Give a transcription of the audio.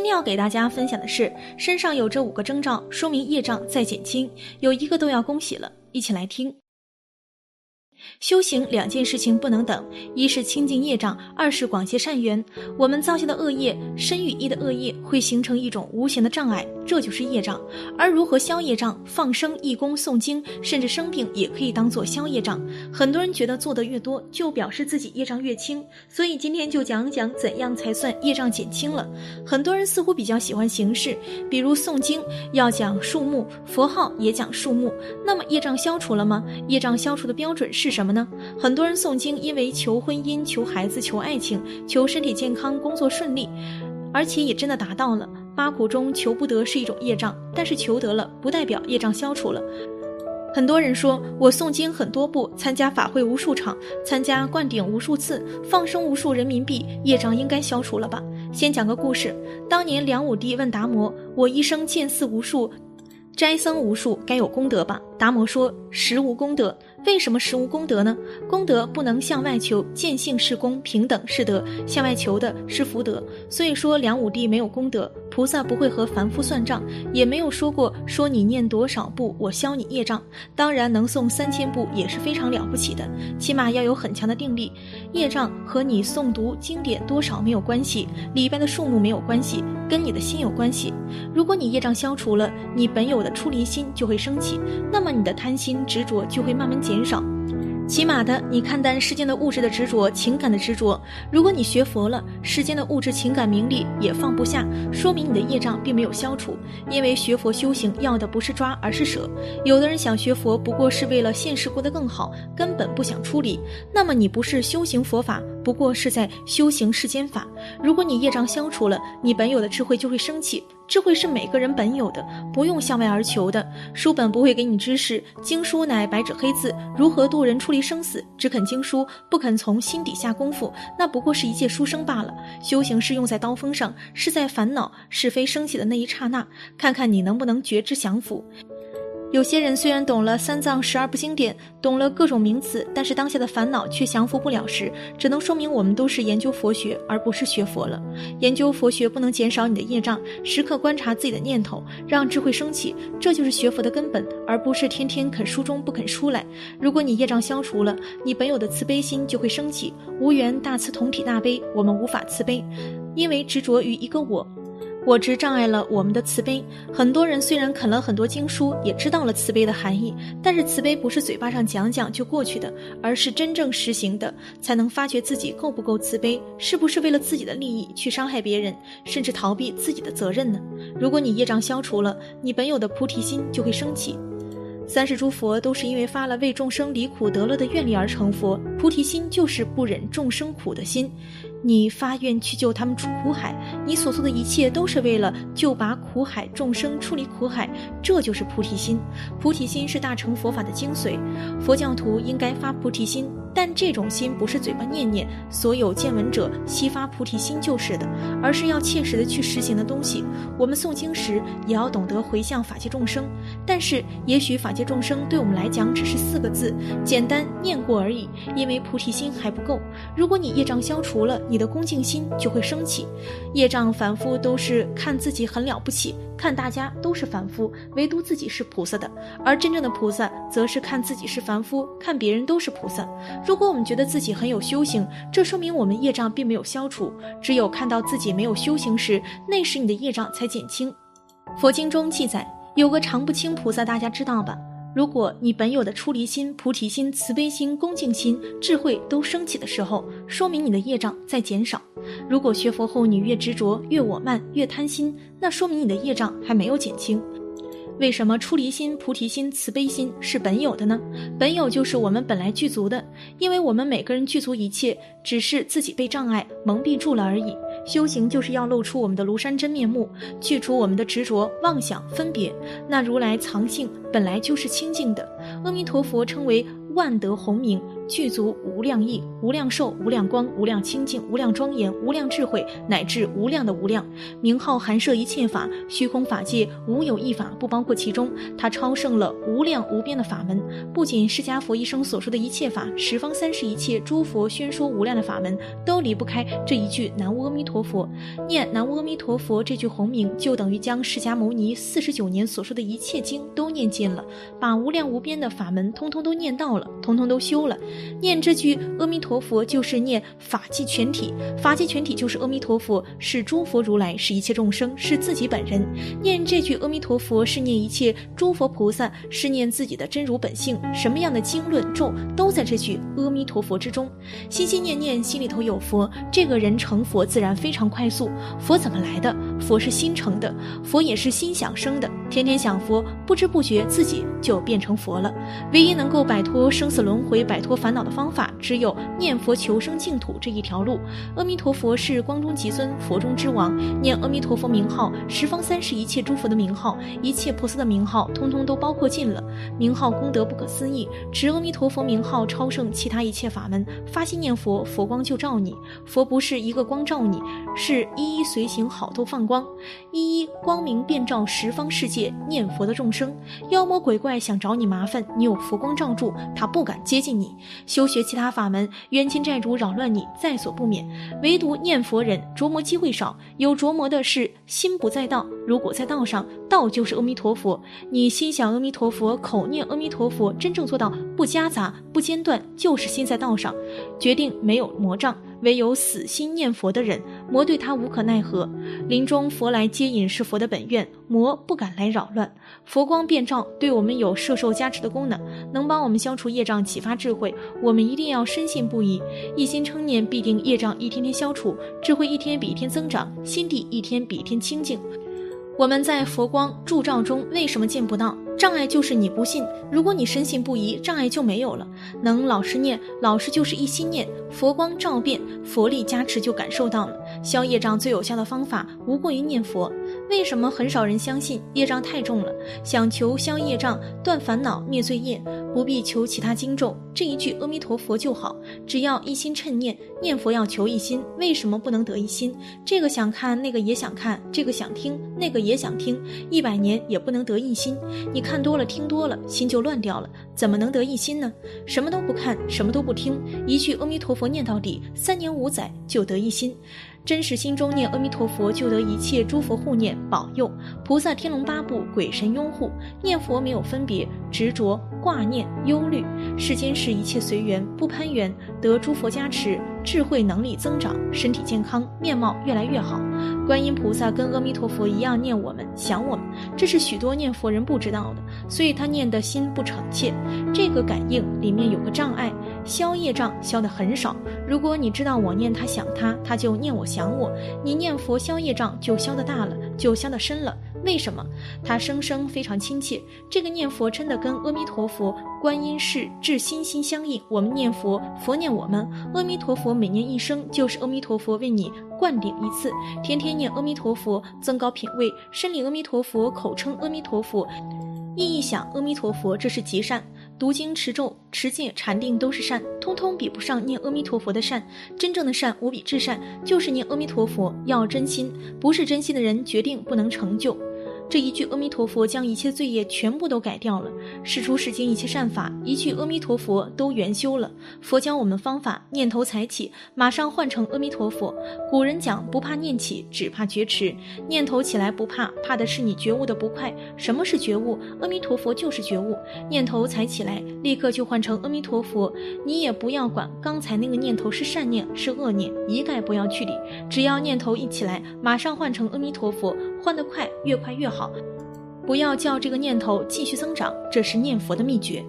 今天要给大家分享的是，身上有这五个征兆，说明业障在减轻，有一个都要恭喜了。一起来听。修行两件事情不能等，一是清净业障，二是广结善缘。我们造下的恶业，身与意的恶业，会形成一种无形的障碍，这就是业障。而如何消业障，放生、义工、诵经，甚至生病，也可以当做消业障。很多人觉得做得越多，就表示自己业障越轻，所以今天就讲讲怎样才算业障减轻了。很多人似乎比较喜欢形式，比如诵经要讲数目，佛号也讲数目，那么业障消除了吗？业障消除的标准是？什么呢？很多人诵经，因为求婚姻、求孩子、求爱情、求身体健康、工作顺利，而且也真的达到了。八苦中求不得是一种业障，但是求得了不代表业障消除了。很多人说我诵经很多部，参加法会无数场，参加灌顶无数次，放生无数人民币，业障应该消除了吧？先讲个故事。当年梁武帝问达摩：“我一生见寺无数，斋僧无数，该有功德吧？”达摩说：“实无功德。”为什么实无功德呢？功德不能向外求，见性是功，平等是德，向外求的是福德。所以说梁武帝没有功德，菩萨不会和凡夫算账，也没有说过说你念多少部我消你业障。当然能诵三千部也是非常了不起的，起码要有很强的定力。业障和你诵读经典多少没有关系，里边的数目没有关系，跟你的心有关系。如果你业障消除了，你本有的出离心就会升起，那么你的贪心执着就会慢慢减。少，起码的，你看淡世间的物质的执着、情感的执着。如果你学佛了，世间的物质、情感、名利也放不下，说明你的业障并没有消除。因为学佛修行要的不是抓，而是舍。有的人想学佛，不过是为了现世过得更好，根本不想出离。那么你不是修行佛法，不过是在修行世间法。如果你业障消除了，你本有的智慧就会升起。智慧是每个人本有的，不用向外而求的。书本不会给你知识，经书乃白纸黑字，如何度人出离生死？只肯经书，不肯从心底下功夫，那不过是一介书生罢了。修行是用在刀锋上，是在烦恼是非升起的那一刹那，看看你能不能觉知降服。有些人虽然懂了三藏十二部经典，懂了各种名词，但是当下的烦恼却降服不了时，只能说明我们都是研究佛学，而不是学佛了。研究佛学不能减少你的业障，时刻观察自己的念头，让智慧升起，这就是学佛的根本，而不是天天啃书中不肯出来。如果你业障消除了，你本有的慈悲心就会升起。无缘大慈同体大悲，我们无法慈悲，因为执着于一个我。我执障碍了我们的慈悲。很多人虽然啃了很多经书，也知道了慈悲的含义，但是慈悲不是嘴巴上讲讲就过去的，而是真正实行的，才能发觉自己够不够慈悲，是不是为了自己的利益去伤害别人，甚至逃避自己的责任呢？如果你业障消除了，你本有的菩提心就会升起。三世诸佛都是因为发了为众生离苦得乐的愿力而成佛，菩提心就是不忍众生苦的心。你发愿去救他们出苦海，你所做的一切都是为了救拔苦海众生出离苦海，这就是菩提心。菩提心是大乘佛法的精髓，佛教徒应该发菩提心。但这种心不是嘴巴念念，所有见闻者悉发菩提心就是的，而是要切实的去实行的东西。我们诵经时也要懂得回向法界众生，但是也许法界众生对我们来讲只是四个字，简单念过而已，因为菩提心还不够。如果你业障消除了，你的恭敬心就会升起。业障凡夫都是看自己很了不起。看大家都是凡夫，唯独自己是菩萨的，而真正的菩萨则是看自己是凡夫，看别人都是菩萨。如果我们觉得自己很有修行，这说明我们业障并没有消除。只有看到自己没有修行时，那时你的业障才减轻。佛经中记载有个常不轻菩萨，大家知道吧？如果你本有的出离心、菩提心、慈悲心、恭敬心、智慧都升起的时候，说明你的业障在减少。如果学佛后你越执着、越我慢、越贪心，那说明你的业障还没有减轻。为什么出离心、菩提心、慈悲心是本有的呢？本有就是我们本来具足的，因为我们每个人具足一切，只是自己被障碍蒙蔽住了而已。修行就是要露出我们的庐山真面目，去除我们的执着、妄想、分别。那如来藏性本来就是清净的，阿弥陀佛称为万德洪明。具足无量义、无量寿、无量光、无量清净、无量庄严、无量智慧，乃至无量的无量名号，含摄一切法，虚空法界无有一法不包括其中。他超胜了无量无边的法门，不仅释迦佛一生所说的一切法，十方三世一切诸佛宣说无量的法门，都离不开这一句南无阿弥陀佛。念南无阿弥陀佛这句洪名，就等于将释迦牟尼四十九年所说的一切经都念尽了，把无量无边的法门通通都念到了，通通都修了。念这句阿弥陀佛，就是念法界全体，法界全体就是阿弥陀佛，是诸佛如来，是一切众生，是自己本人。念这句阿弥陀佛，是念一切诸佛菩萨，是念自己的真如本性。什么样的经论咒，都在这句阿弥陀佛之中。心心念念，心里头有佛，这个人成佛自然非常快速。佛怎么来的？佛是心成的，佛也是心想生的。天天想佛，不知不觉自己就变成佛了。唯一能够摆脱生死轮回、摆脱烦恼的方法，只有念佛求生净土这一条路。阿弥陀佛是光中极尊，佛中之王。念阿弥陀佛名号，十方三世一切诸佛的名号，一切菩萨的名号，通通都包括尽了。名号功德不可思议，持阿弥陀佛名号超胜其他一切法门。发心念佛，佛光就照你。佛不是一个光照你，是一一随行，好都放光，一一光明遍照十方世界。念佛的众生，妖魔鬼怪想找你麻烦，你有佛光罩住，他不敢接近你。修学其他法门，冤亲债主扰乱你，在所不免。唯独念佛人，琢磨机会少，有琢磨的是心不在道。如果在道上，道就是阿弥陀佛。你心想阿弥陀佛，口念阿弥陀佛，真正做到不夹杂、不间断，就是心在道上，决定没有魔障。唯有死心念佛的人，魔对他无可奈何。临终佛来接引是佛的本愿，魔不敢来扰乱。佛光遍照，对我们有摄受加持的功能，能帮我们消除业障，启发智慧。我们一定要深信不疑，一心称念，必定业障一天天消除，智慧一天比一天增长，心地一天比一天清净。我们在佛光铸照中为什么见不到？障碍就是你不信。如果你深信不疑，障碍就没有了。能老实念，老实就是一心念，佛光照遍，佛力加持就感受到了。消业障最有效的方法，无过于念佛。为什么很少人相信？业障太重了，想求消业障、断烦恼、灭罪业，不必求其他经咒，这一句阿弥陀佛就好。只要一心称念，念佛要求一心。为什么不能得一心？这个想看，那个也想看；这个想听，那个也想听。一百年也不能得一心。你看多了，听多了，心就乱掉了。怎么能得一心呢？什么都不看，什么都不听，一句阿弥陀佛念到底，三年五载就得一心。真实心中念阿弥陀佛，就得一切诸佛护念保佑，菩萨天龙八部鬼神拥护。念佛没有分别执着挂念忧虑，世间事一切随缘，不攀缘，得诸佛加持，智慧能力增长，身体健康，面貌越来越好。观音菩萨跟阿弥陀佛一样念我们，想我们，这是许多念佛人不知道的，所以他念的心不诚切。这个感应里面有个障碍，消业障消的很少。如果你知道我念他想他，他就念我想我，你念佛消业障就消的大了，就消的深了。为什么？他声声非常亲切。这个念佛真的跟阿弥陀佛、观音是至心心相应。我们念佛，佛念我们。阿弥陀佛每念一声，就是阿弥陀佛为你灌顶一次。天天念阿弥陀佛，增高品位，身领阿弥陀佛，口称阿弥陀佛，意一想阿弥陀佛，这是极善。读经、持咒、持戒、禅定都是善，通通比不上念阿弥陀佛的善。真正的善，无比至善，就是念阿弥陀佛。要真心，不是真心的人，决定不能成就。这一句阿弥陀佛将一切罪业全部都改掉了，世出世间一切善法，一句阿弥陀佛都圆修了。佛教我们方法，念头才起，马上换成阿弥陀佛。古人讲不怕念起，只怕觉迟。念头起来不怕，怕的是你觉悟的不快。什么是觉悟？阿弥陀佛就是觉悟。念头才起来，立刻就换成阿弥陀佛。你也不要管刚才那个念头是善念是恶念，一概不要去理。只要念头一起来，马上换成阿弥陀佛，换得快，越快越好。不要叫这个念头继续增长，这是念佛的秘诀。